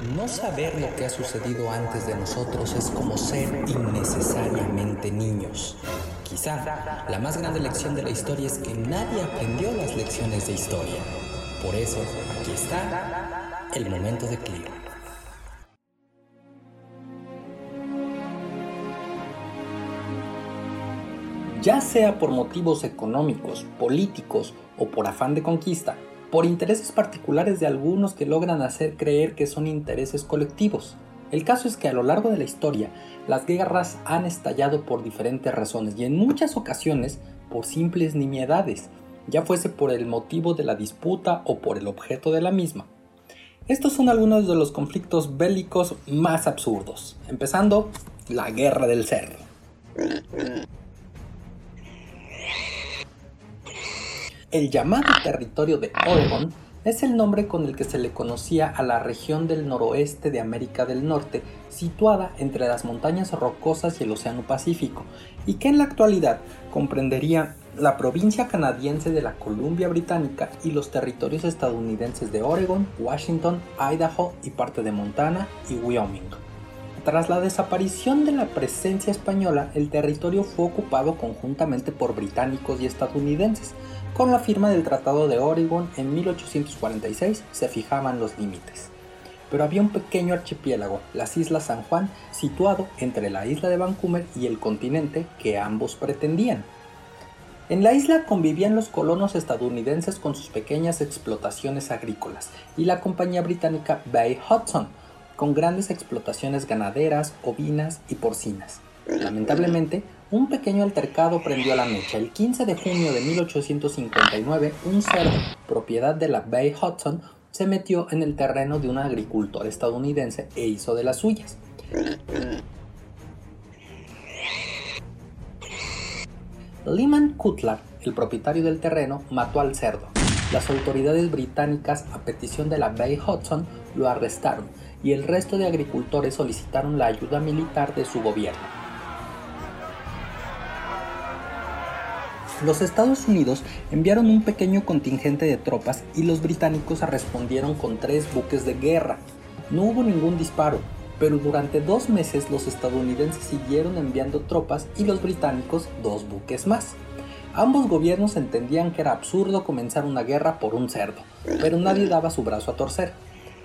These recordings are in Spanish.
No saber lo que ha sucedido antes de nosotros es como ser innecesariamente niños. Quizá la más grande lección de la historia es que nadie aprendió las lecciones de historia. Por eso, aquí está el momento de Clear. Ya sea por motivos económicos, políticos o por afán de conquista, por intereses particulares de algunos que logran hacer creer que son intereses colectivos. El caso es que a lo largo de la historia, las guerras han estallado por diferentes razones y en muchas ocasiones por simples nimiedades, ya fuese por el motivo de la disputa o por el objeto de la misma. Estos son algunos de los conflictos bélicos más absurdos, empezando la Guerra del Cerro. El llamado territorio de Oregon es el nombre con el que se le conocía a la región del noroeste de América del Norte, situada entre las montañas rocosas y el Océano Pacífico, y que en la actualidad comprendería la provincia canadiense de la Columbia Británica y los territorios estadounidenses de Oregon, Washington, Idaho y parte de Montana y Wyoming. Tras la desaparición de la presencia española, el territorio fue ocupado conjuntamente por británicos y estadounidenses, con la firma del Tratado de Oregon en 1846 se fijaban los límites. Pero había un pequeño archipiélago, las Islas San Juan, situado entre la isla de Vancouver y el continente que ambos pretendían. En la isla convivían los colonos estadounidenses con sus pequeñas explotaciones agrícolas y la compañía británica Bay Hudson, con grandes explotaciones ganaderas, ovinas y porcinas. Lamentablemente, un pequeño altercado prendió la mecha. El 15 de junio de 1859, un cerdo, propiedad de la Bay Hudson, se metió en el terreno de un agricultor estadounidense e hizo de las suyas. Lyman Cutler, el propietario del terreno, mató al cerdo. Las autoridades británicas, a petición de la Bay Hudson, lo arrestaron y el resto de agricultores solicitaron la ayuda militar de su gobierno. Los Estados Unidos enviaron un pequeño contingente de tropas y los británicos respondieron con tres buques de guerra. No hubo ningún disparo, pero durante dos meses los estadounidenses siguieron enviando tropas y los británicos dos buques más. Ambos gobiernos entendían que era absurdo comenzar una guerra por un cerdo, pero nadie daba su brazo a torcer.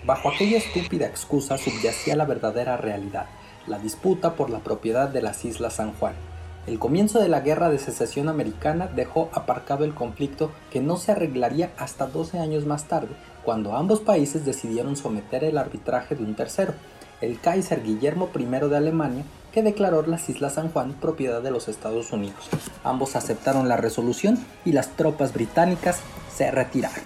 Bajo aquella estúpida excusa subyacía la verdadera realidad, la disputa por la propiedad de las Islas San Juan. El comienzo de la Guerra de Secesión Americana dejó aparcado el conflicto que no se arreglaría hasta 12 años más tarde, cuando ambos países decidieron someter el arbitraje de un tercero, el Kaiser Guillermo I de Alemania, que declaró las Islas San Juan propiedad de los Estados Unidos. Ambos aceptaron la resolución y las tropas británicas se retiraron.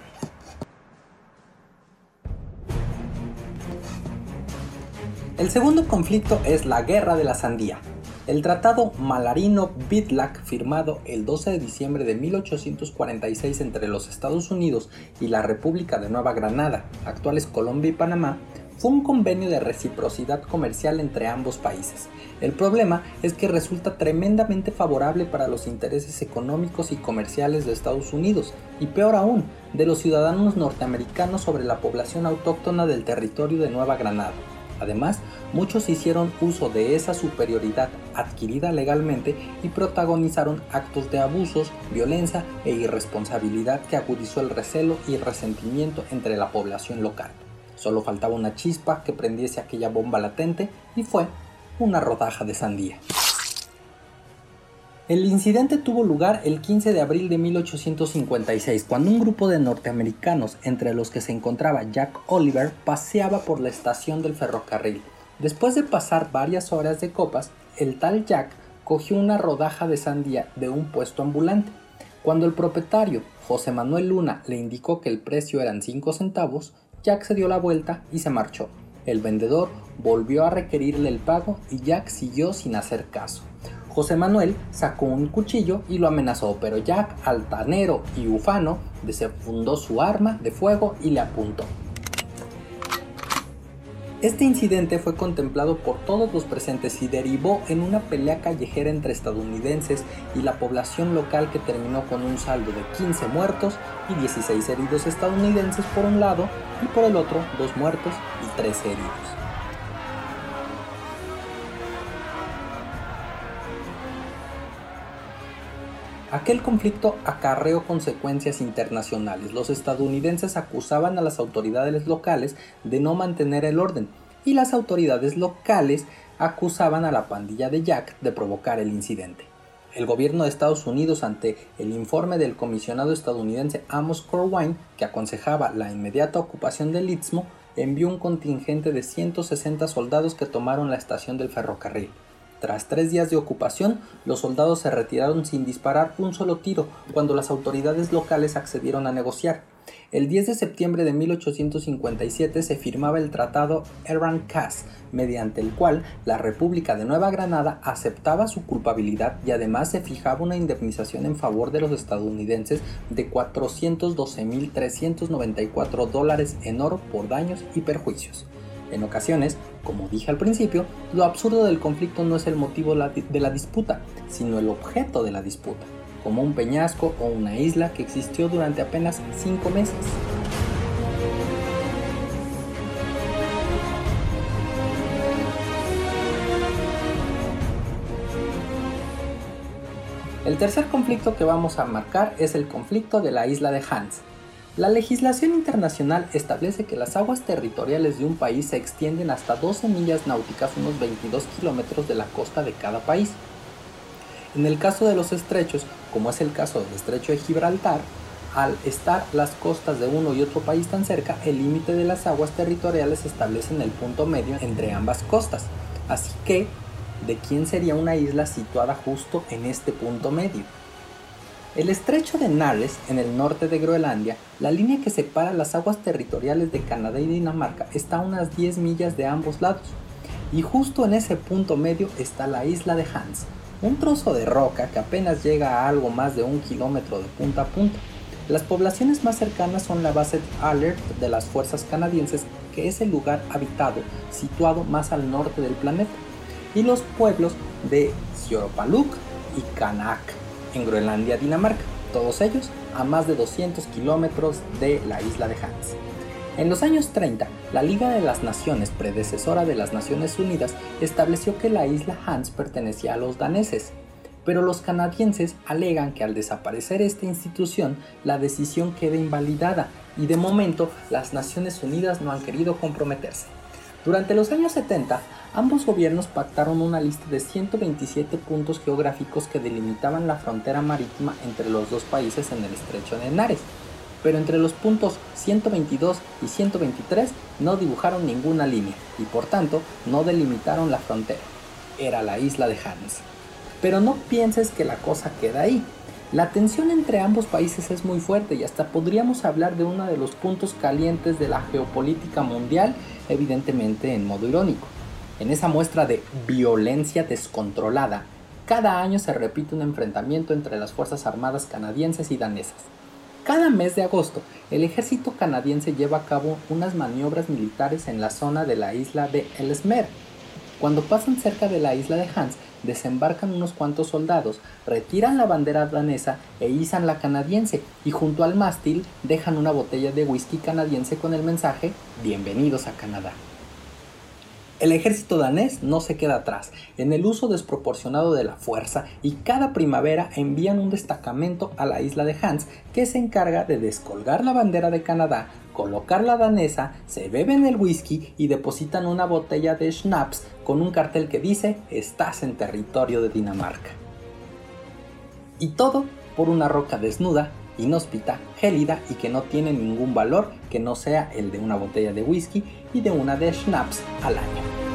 El segundo conflicto es la Guerra de la Sandía, el Tratado Malarino-Bitlack, firmado el 12 de diciembre de 1846 entre los Estados Unidos y la República de Nueva Granada, actuales Colombia y Panamá, fue un convenio de reciprocidad comercial entre ambos países. El problema es que resulta tremendamente favorable para los intereses económicos y comerciales de Estados Unidos, y peor aún, de los ciudadanos norteamericanos sobre la población autóctona del territorio de Nueva Granada. Además, muchos hicieron uso de esa superioridad adquirida legalmente y protagonizaron actos de abusos, violencia e irresponsabilidad que agudizó el recelo y resentimiento entre la población local. Solo faltaba una chispa que prendiese aquella bomba latente y fue una rodaja de sandía. El incidente tuvo lugar el 15 de abril de 1856, cuando un grupo de norteamericanos, entre los que se encontraba Jack Oliver, paseaba por la estación del ferrocarril. Después de pasar varias horas de copas, el tal Jack cogió una rodaja de sandía de un puesto ambulante. Cuando el propietario, José Manuel Luna, le indicó que el precio eran 5 centavos, Jack se dio la vuelta y se marchó. El vendedor volvió a requerirle el pago y Jack siguió sin hacer caso. José Manuel sacó un cuchillo y lo amenazó, pero Jack, altanero y ufano, desenfundó su arma de fuego y le apuntó. Este incidente fue contemplado por todos los presentes y derivó en una pelea callejera entre estadounidenses y la población local que terminó con un saldo de 15 muertos y 16 heridos estadounidenses por un lado y por el otro 2 muertos y 3 heridos. Aquel conflicto acarreó consecuencias internacionales. Los estadounidenses acusaban a las autoridades locales de no mantener el orden y las autoridades locales acusaban a la pandilla de Jack de provocar el incidente. El gobierno de Estados Unidos, ante el informe del comisionado estadounidense Amos Corwin, que aconsejaba la inmediata ocupación del Istmo, envió un contingente de 160 soldados que tomaron la estación del ferrocarril. Tras tres días de ocupación, los soldados se retiraron sin disparar un solo tiro cuando las autoridades locales accedieron a negociar. El 10 de septiembre de 1857 se firmaba el Tratado Eran Cass, mediante el cual la República de Nueva Granada aceptaba su culpabilidad y además se fijaba una indemnización en favor de los estadounidenses de 412.394 dólares en oro por daños y perjuicios. En ocasiones, como dije al principio, lo absurdo del conflicto no es el motivo de la disputa, sino el objeto de la disputa, como un peñasco o una isla que existió durante apenas cinco meses. El tercer conflicto que vamos a marcar es el conflicto de la isla de Hans, la legislación internacional establece que las aguas territoriales de un país se extienden hasta 12 millas náuticas, unos 22 kilómetros de la costa de cada país. En el caso de los estrechos, como es el caso del estrecho de Gibraltar, al estar las costas de uno y otro país tan cerca, el límite de las aguas territoriales establece en el punto medio entre ambas costas. Así que, ¿de quién sería una isla situada justo en este punto medio? El estrecho de Nares, en el norte de Groenlandia, la línea que separa las aguas territoriales de Canadá y Dinamarca, está a unas 10 millas de ambos lados. Y justo en ese punto medio está la isla de Hans, un trozo de roca que apenas llega a algo más de un kilómetro de punta a punta. Las poblaciones más cercanas son la base Alert de las fuerzas canadienses, que es el lugar habitado situado más al norte del planeta, y los pueblos de Sioropaluk y Kanak en Groenlandia, Dinamarca, todos ellos a más de 200 kilómetros de la isla de Hans. En los años 30, la Liga de las Naciones, predecesora de las Naciones Unidas, estableció que la isla Hans pertenecía a los daneses, pero los canadienses alegan que al desaparecer esta institución, la decisión queda invalidada y de momento las Naciones Unidas no han querido comprometerse. Durante los años 70, ambos gobiernos pactaron una lista de 127 puntos geográficos que delimitaban la frontera marítima entre los dos países en el estrecho de Henares, pero entre los puntos 122 y 123 no dibujaron ninguna línea y por tanto no delimitaron la frontera. Era la isla de Hans. Pero no pienses que la cosa queda ahí. La tensión entre ambos países es muy fuerte y hasta podríamos hablar de uno de los puntos calientes de la geopolítica mundial, evidentemente en modo irónico. En esa muestra de violencia descontrolada, cada año se repite un enfrentamiento entre las Fuerzas Armadas canadienses y danesas. Cada mes de agosto, el ejército canadiense lleva a cabo unas maniobras militares en la zona de la isla de Ellesmere. Cuando pasan cerca de la isla de Hans, desembarcan unos cuantos soldados, retiran la bandera danesa e izan la canadiense y junto al mástil dejan una botella de whisky canadiense con el mensaje Bienvenidos a Canadá. El ejército danés no se queda atrás en el uso desproporcionado de la fuerza y cada primavera envían un destacamento a la isla de Hans que se encarga de descolgar la bandera de Canadá, colocar la danesa, se beben el whisky y depositan una botella de schnapps con un cartel que dice estás en territorio de Dinamarca. Y todo por una roca desnuda, inhóspita, gélida y que no tiene ningún valor que no sea el de una botella de whisky y de una de schnapps al año.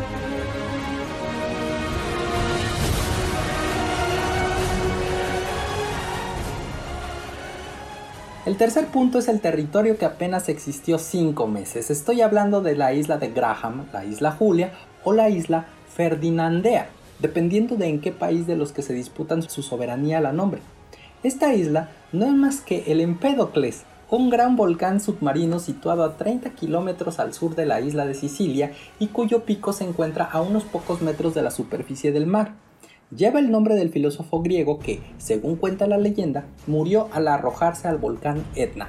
El tercer punto es el territorio que apenas existió cinco meses. Estoy hablando de la isla de Graham, la isla Julia o la isla Ferdinandea, dependiendo de en qué país de los que se disputan su soberanía la nombre. Esta isla no es más que el Empédocles un gran volcán submarino situado a 30 kilómetros al sur de la isla de Sicilia y cuyo pico se encuentra a unos pocos metros de la superficie del mar. Lleva el nombre del filósofo griego que, según cuenta la leyenda, murió al arrojarse al volcán Etna.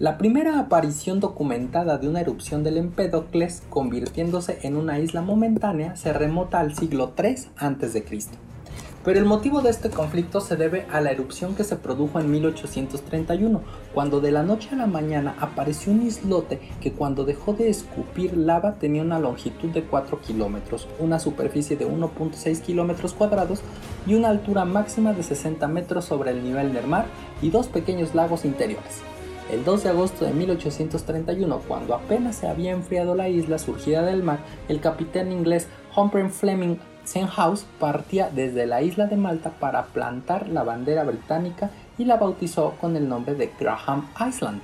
La primera aparición documentada de una erupción del Empédocles convirtiéndose en una isla momentánea se remota al siglo III a.C. Pero el motivo de este conflicto se debe a la erupción que se produjo en 1831, cuando de la noche a la mañana apareció un islote que cuando dejó de escupir lava tenía una longitud de 4 kilómetros, una superficie de 1.6 kilómetros cuadrados y una altura máxima de 60 metros sobre el nivel del mar y dos pequeños lagos interiores. El 2 de agosto de 1831, cuando apenas se había enfriado la isla surgida del mar, el capitán inglés Humphrey Fleming Senhouse partía desde la isla de Malta para plantar la bandera británica y la bautizó con el nombre de Graham Island.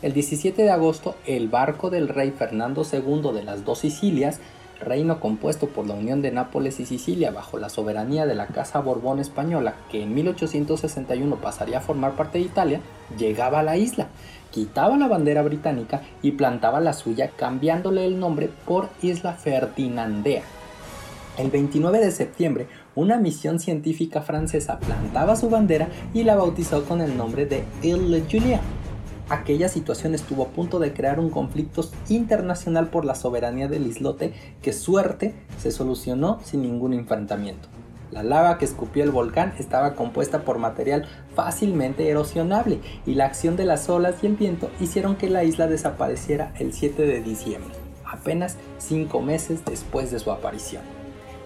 El 17 de agosto, el barco del rey Fernando II de las dos Sicilias, reino compuesto por la unión de Nápoles y Sicilia bajo la soberanía de la Casa Borbón española, que en 1861 pasaría a formar parte de Italia, llegaba a la isla, quitaba la bandera británica y plantaba la suya cambiándole el nombre por Isla Ferdinandea. El 29 de septiembre, una misión científica francesa plantaba su bandera y la bautizó con el nombre de Ile Julien. Aquella situación estuvo a punto de crear un conflicto internacional por la soberanía del islote que suerte se solucionó sin ningún enfrentamiento. La lava que escupió el volcán estaba compuesta por material fácilmente erosionable y la acción de las olas y el viento hicieron que la isla desapareciera el 7 de diciembre, apenas cinco meses después de su aparición.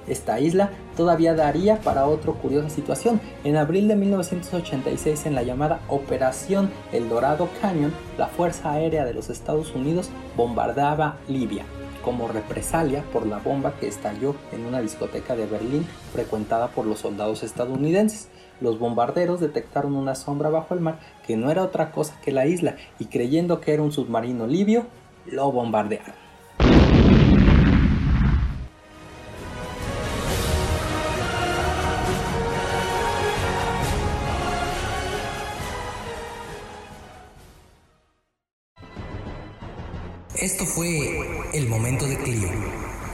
Esta isla todavía daría para otra curiosa situación. En abril de 1986, en la llamada Operación El Dorado Canyon, la Fuerza Aérea de los Estados Unidos bombardeaba Libia como represalia por la bomba que estalló en una discoteca de Berlín frecuentada por los soldados estadounidenses. Los bombarderos detectaron una sombra bajo el mar que no era otra cosa que la isla y creyendo que era un submarino libio, lo bombardearon. Esto fue El Momento de Clio,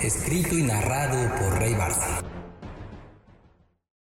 escrito y narrado por Rey Barça.